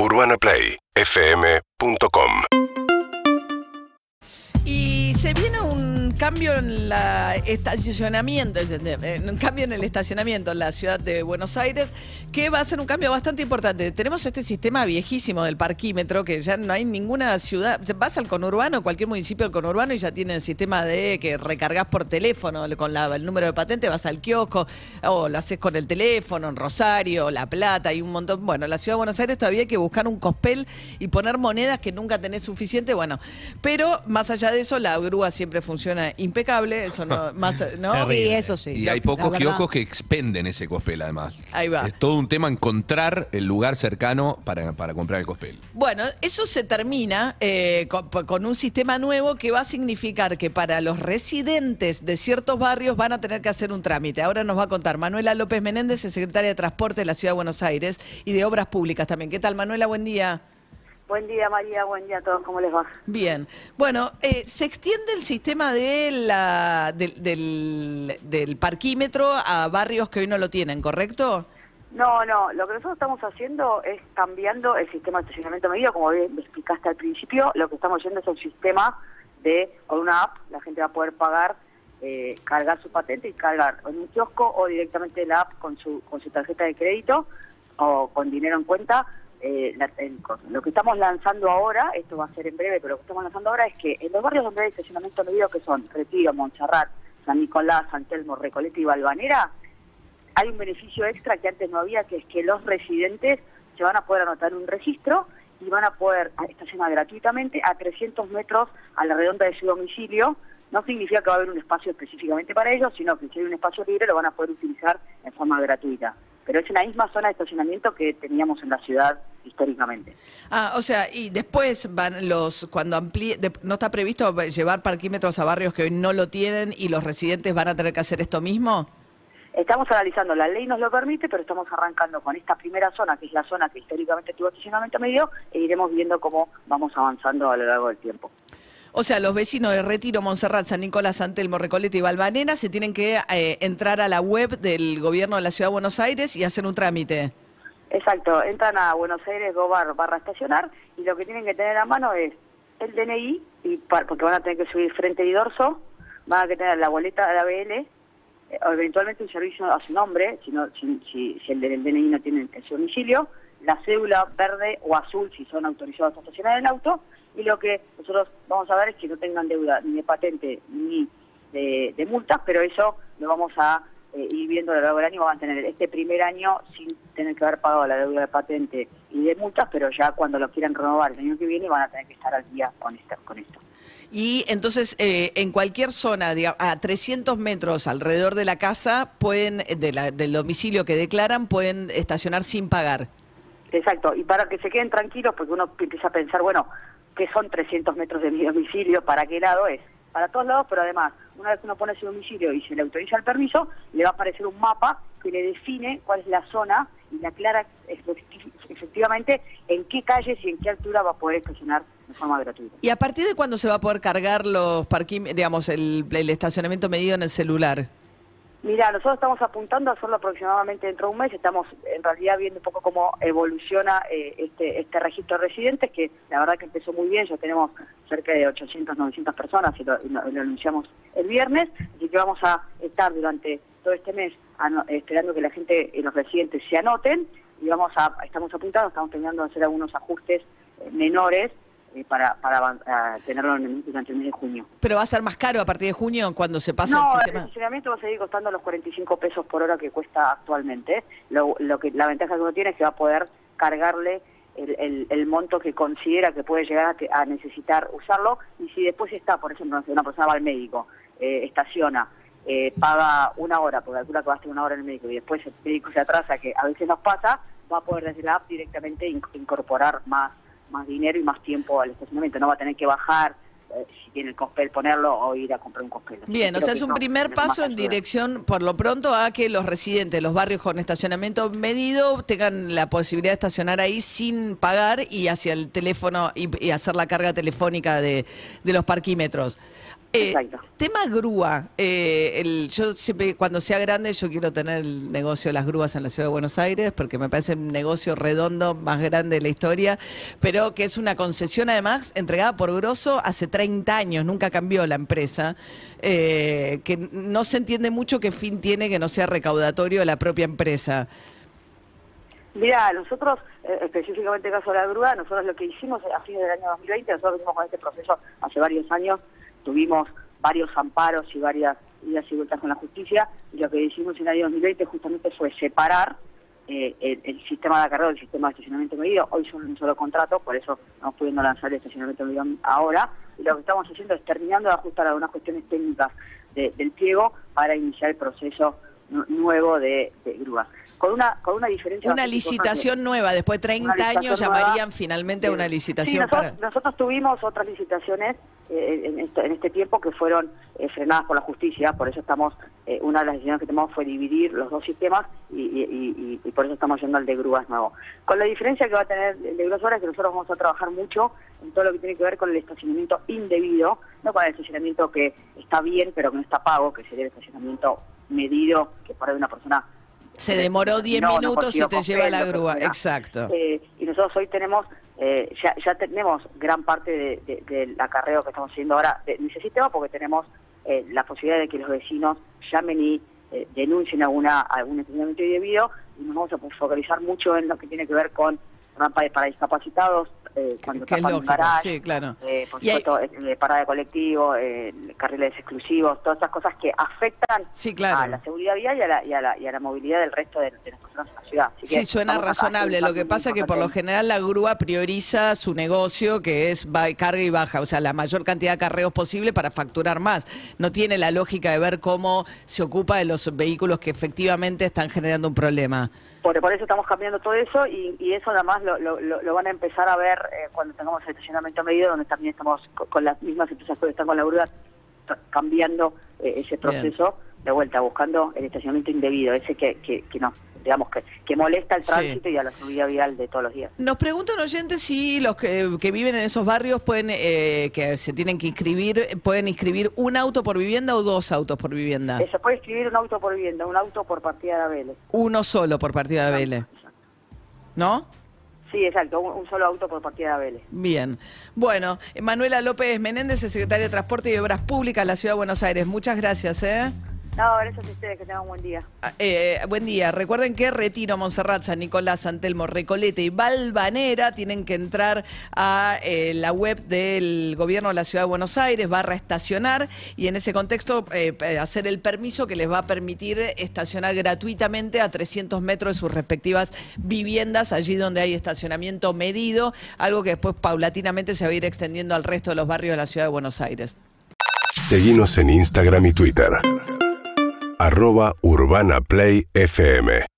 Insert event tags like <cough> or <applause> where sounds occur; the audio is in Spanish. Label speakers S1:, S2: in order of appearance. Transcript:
S1: UrbanaPlayFM.com
S2: Y se viene un cambio en la estacionamiento, un cambio en el estacionamiento en la ciudad de Buenos Aires, que va a ser un cambio bastante importante. Tenemos este sistema viejísimo del parquímetro, que ya no hay ninguna ciudad. Vas al conurbano, cualquier municipio del conurbano, y ya tiene el sistema de que recargas por teléfono con el número de patente, vas al kiosco, o lo haces con el teléfono, en Rosario, La Plata, y un montón. Bueno, en la ciudad de Buenos Aires todavía hay que buscar un cospel y poner monedas que nunca tenés suficiente. Bueno, pero más allá de eso, la grúa siempre funciona impecable. Eso no, <laughs> más, ¿no?
S3: Sí, eso sí.
S4: Y hay pocos
S3: verdad.
S4: kioscos que expenden ese cospel, además.
S2: Ahí va.
S4: Es todo un tema encontrar el lugar cercano para, para comprar el cospel.
S2: Bueno, eso se termina eh, con, con un sistema nuevo que va a significar que para los residentes de ciertos barrios van a tener que hacer un trámite. Ahora nos va a contar Manuela López Menéndez, es secretaria de Transporte de la Ciudad de Buenos Aires y de Obras Públicas también. ¿Qué tal, Manuela? Buen día.
S5: Buen día, María. Buen día a todos. ¿Cómo les va?
S2: Bien. Bueno, eh, se extiende el sistema de la, del, del- del parquímetro a barrios que hoy no lo tienen, ¿correcto?
S5: No, no. Lo que nosotros estamos haciendo es cambiando el sistema de estacionamiento medido, como bien me explicaste al principio. Lo que estamos yendo es un sistema de, con una app, la gente va a poder pagar, eh, cargar su patente y cargar en un kiosco o directamente la app con su, con su tarjeta de crédito o con dinero en cuenta. Eh, la- el lo que estamos lanzando ahora, esto va a ser en breve, pero lo que estamos lanzando ahora es que en los barrios donde hay estacionamiento medido, que son Retiro, Montserrat, San Nicolás, San Telmo, Recoleta y Valvanera, hay un beneficio extra que antes no había, que es que los residentes se van a poder anotar un registro y van a poder estacionar gratuitamente a 300 metros a la redonda de su domicilio. No significa que va a haber un espacio específicamente para ellos, sino que si hay un espacio libre lo van a poder utilizar en forma gratuita. Pero es en la misma zona de estacionamiento que teníamos en la ciudad históricamente.
S2: Ah, o sea, y después van los, cuando amplíe, de- no está previsto llevar parquímetros a barrios que hoy no lo tienen y los residentes van a tener que hacer esto mismo.
S5: Estamos analizando, la ley nos lo permite, pero estamos arrancando con esta primera zona, que es la zona que históricamente tuvo estacionamiento medio, e iremos viendo cómo vamos avanzando a lo largo del tiempo.
S2: O sea, los vecinos de Retiro, Montserrat, San Nicolás, San Telmo, Recoleta y Valvanera se tienen que eh, entrar a la web del gobierno de la Ciudad de Buenos Aires y hacer un trámite.
S5: Exacto, entran a Buenos Aires Gobar barra estacionar y lo que tienen que tener a mano es el DNI, y pa- porque van a tener que subir frente y dorso, van a tener la boleta de ABL, eh, o eventualmente un servicio a su nombre, si, no- si, si- si el del DNI no tiene el su domicilio, la cédula verde o azul si son autorizados a estacionar el auto, y lo que nosotros vamos a ver es que no tengan deuda ni de patente ni de, de multas, pero eso lo vamos a eh, ir viendo a lo largo del año, van a tener este primer año sin tener que haber pagado la deuda de patente y de multas, pero ya cuando lo quieran renovar el año que viene van a tener que estar al día con esto. Con esto.
S2: Y entonces, eh, en cualquier zona, a 300 metros alrededor de la casa, pueden, de la- del domicilio que declaran, pueden estacionar sin pagar.
S5: Exacto, y para que se queden tranquilos, porque uno empieza a pensar, bueno, ¿qué son 300 metros de mi domicilio? ¿Para qué lado es? Para todos lados, pero además, una vez que uno pone su domicilio y se le autoriza el permiso, le va a aparecer un mapa que le define cuál es la zona y le aclara efecti- efectivamente en qué calles y en qué altura va a poder estacionar de forma gratuita.
S2: ¿Y a partir de cuándo se va a poder cargar los parquímetros, digamos, el estacionamiento medido en el celular?
S5: Mira, nosotros estamos apuntando a hacerlo aproximadamente dentro de un mes. Estamos en realidad viendo un poco cómo evoluciona eh, este, este registro de residentes, que la verdad que empezó muy bien. Ya tenemos cerca de 800, 900 personas y lo, anunciamos el viernes. Así que vamos a estar durante todo este mes esperando que la gente y los residentes se anoten y vamos a estamos apuntando, estamos terminando de hacer algunos ajustes eh, menores eh, para, tenerlo en el- el mes de junio.
S2: Pero va a ser más caro a partir de junio cuando se pase
S5: No,
S2: el
S5: el
S2: sistema.
S5: estacionamiento va a seguir costando los 45 pesos por hora que cuesta actualmente. Lo, lo que la ventaja que uno tiene es que va a poder cargarle el, el- el monto que considera que puede llegar a, te- a necesitar usarlo y si después está, por ejemplo, una persona va al médico, eh, estaciona, eh, paga una hora, porque calcula que va a estar una hora en el médico y después el médico se atrasa, que a veces nos pasa, va a poder desde la app directamente inc- incorporar más, más dinero y más tiempo al estacionamiento. No va a tener que bajar eh, si tiene el cospel ponerlo o ir a comprar un cospel.
S2: Bien, o sea, es un primer paso en dirección, por lo pronto, a que los residentes de los barrios con estacionamiento medido tengan la posibilidad de estacionar ahí sin pagar y hacia el teléfono y, y hacer la carga telefónica de, de los parquímetros. Eh, tema grúa. eh, el- yo siempre, cuando sea grande, yo quiero tener el negocio de las grúas en la ciudad de Buenos Aires, porque me parece un negocio redondo, más grande de la historia, pero que es una concesión además entregada por Grosso hace 30 años, nunca cambió la empresa, eh, que no se entiende mucho qué fin tiene que no sea recaudatorio de la propia empresa.
S5: Mira, nosotros, eh, específicamente en el caso de la grúa, nosotros lo que hicimos a fines del año 2020, nosotros venimos con este proceso hace varios años, tuvimos varios amparos y varias idas y vueltas con la justicia, y lo que hicimos en el año 2020 justamente fue separar eh, el, sistema de acarreo del sistema de estacionamiento medido. Hoy son un solo contrato, por eso no pudiendo lanzar el estacionamiento medido ahora, y lo que estamos haciendo es terminando de ajustar algunas cuestiones técnicas de- del pliego para iniciar el proceso nu- nuevo de, de grúas. Con una, con una diferencia...
S2: Una licitación nueva, después de 30
S5: Una
S2: años
S5: nueva.
S2: llamarían finalmente a una
S5: Sí,
S2: licitación
S5: nosotros,
S2: para...
S5: nosotros tuvimos otras licitaciones en, este, en este tiempo que fueron eh, frenadas por la justicia, por eso estamos, eh, una de las decisiones que tomamos fue dividir los dos sistemas y, y- y- y por eso estamos yendo al de grúas nuevo. Con la diferencia que va a tener el de grúas ahora es que nosotros vamos a trabajar mucho en todo lo que tiene que ver con el estacionamiento indebido, no con el estacionamiento que está bien pero que no está pago, que sería el estacionamiento medido, que por ahí una persona
S2: Se demoró 10
S5: no, no
S2: minutos y te lleva la grúa. Exacto.
S5: Eh, y nosotros hoy tenemos, eh, ya, ya tenemos gran parte de- de- del acarreo que estamos haciendo ahora. De- ese sistema porque tenemos eh, la posibilidad de que los vecinos llamen y eh, denuncien alguna, algún estacionamiento indebido y nos vamos a focalizar mucho en lo que tiene que ver con rampas para discapacitados, eh, cuando
S2: es
S5: tapan
S2: sí, claro.
S5: eh, por
S2: hay-
S5: supuesto, eh, parada de colectivo, eh, carriles exclusivos, todas estas cosas que afectan
S2: Sí, claro.
S5: a la seguridad vial y a la, y a la, y a la movilidad del resto de, de las personas en la ciudad. Así que
S2: Sí, suena razonable. Lo que pasa es que por lo general la grúa prioriza su negocio, que es carga y baja, o sea, la mayor cantidad de carreos posible para facturar más. No tiene la lógica de ver cómo se ocupa de los vehículos que efectivamente están generando un problema.
S5: Por, por eso estamos cambiando todo eso y, y eso además lo, lo, lo- lo van a empezar a ver eh, cuando tengamos el estacionamiento medido, donde también estamos co- con, las mismas empresas que están con la grúa cambiando eh, ese proceso de vuelta, buscando el estacionamiento indebido, ese que, que, que no, digamos que, que molesta el
S2: Sí.
S5: tránsito y a la seguridad vial de todos los días.
S2: Nos preguntan oyentes si los que, que viven en esos barrios pueden, eh, que se tienen que inscribir, pueden inscribir un auto por vivienda o dos autos por vivienda.
S5: Eh, se puede escribir un auto por vivienda, un auto por partida de Abeles.
S2: Uno solo por partida de Vélez, ¿no?
S5: Sí, exacto, un, solo auto por partida de Abeles.
S2: Bien. Bueno, Manuela López Menéndez, secretaria de Transporte y Obras Públicas de la Ciudad de Buenos Aires. Muchas gracias, ¿eh?
S5: No, gracias a ustedes, que tengan un buen día.
S2: Ah, eh, buen día. Recuerden que Retiro, Montserrat, San Nicolás, San Telmo, Recoleta y Valvanera tienen que entrar a eh, la web del gobierno de la Ciudad de Buenos Aires, barra estacionar, y en ese contexto eh, eh, hacer el permiso que les va a permitir estacionar gratuitamente a 300 metros de sus respectivas viviendas, allí donde hay estacionamiento medido, algo que después paulatinamente se va a ir extendiendo al resto de los barrios de la Ciudad de Buenos Aires.
S1: Seguimos en Instagram y Twitter. Arroba Urbana Play FM.